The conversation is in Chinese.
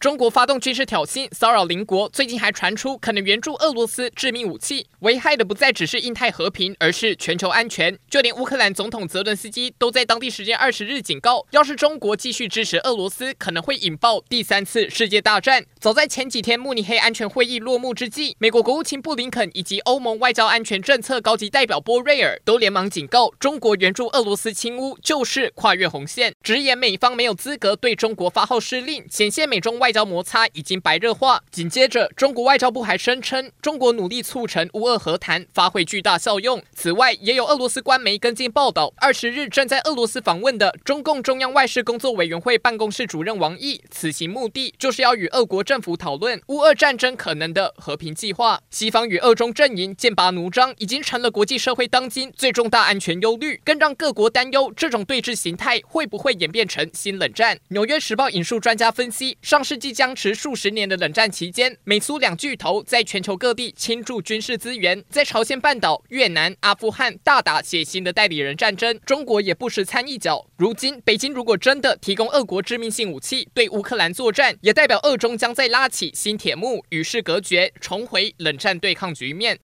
中国发动军事挑衅，骚扰邻国，最近还传出可能援助俄罗斯致命武器，危害的不再只是印太和平，而是全球安全。就连乌克兰总统泽伦斯基都在当地时间二十日警告，要是中国继续支持俄罗斯，可能会引爆第三次世界大战。早在前几天慕尼黑安全会议落幕之际，美国国务卿布林肯以及欧盟外交安全政策高级代表波瑞尔都连忙警告，中国援助俄罗斯侵乌就是跨越红线，直言美方没有资格对中国发号施令，显现美中外。外交摩擦已经白热化。紧接着，中国外交部还声称，中国努力促成乌俄和谈，发挥巨大效用。此外，也有俄罗斯官媒跟进报道，二十日正在俄罗斯访问的中共中央外事工作委员会办公室主任王毅，此行目的就是要与俄国政府讨论乌俄战争可能的和平计划。西方与俄中阵营剑拔弩张，已经成了国际社会当今最重大安全忧虑，更让各国担忧这种对峙形态会不会演变成新冷战。纽约时报引述专家分析，上世即僵持数十年的冷战期间，美苏两巨头在全球各地倾注军事资源，在朝鲜半岛、越南、阿富汗大打血腥的代理人战争，中国也不时参一脚。如今，北京如果真的提供俄国致命性武器对乌克兰作战，也代表俄中将再拉起新铁幕，与世隔绝，重回冷战对抗局面。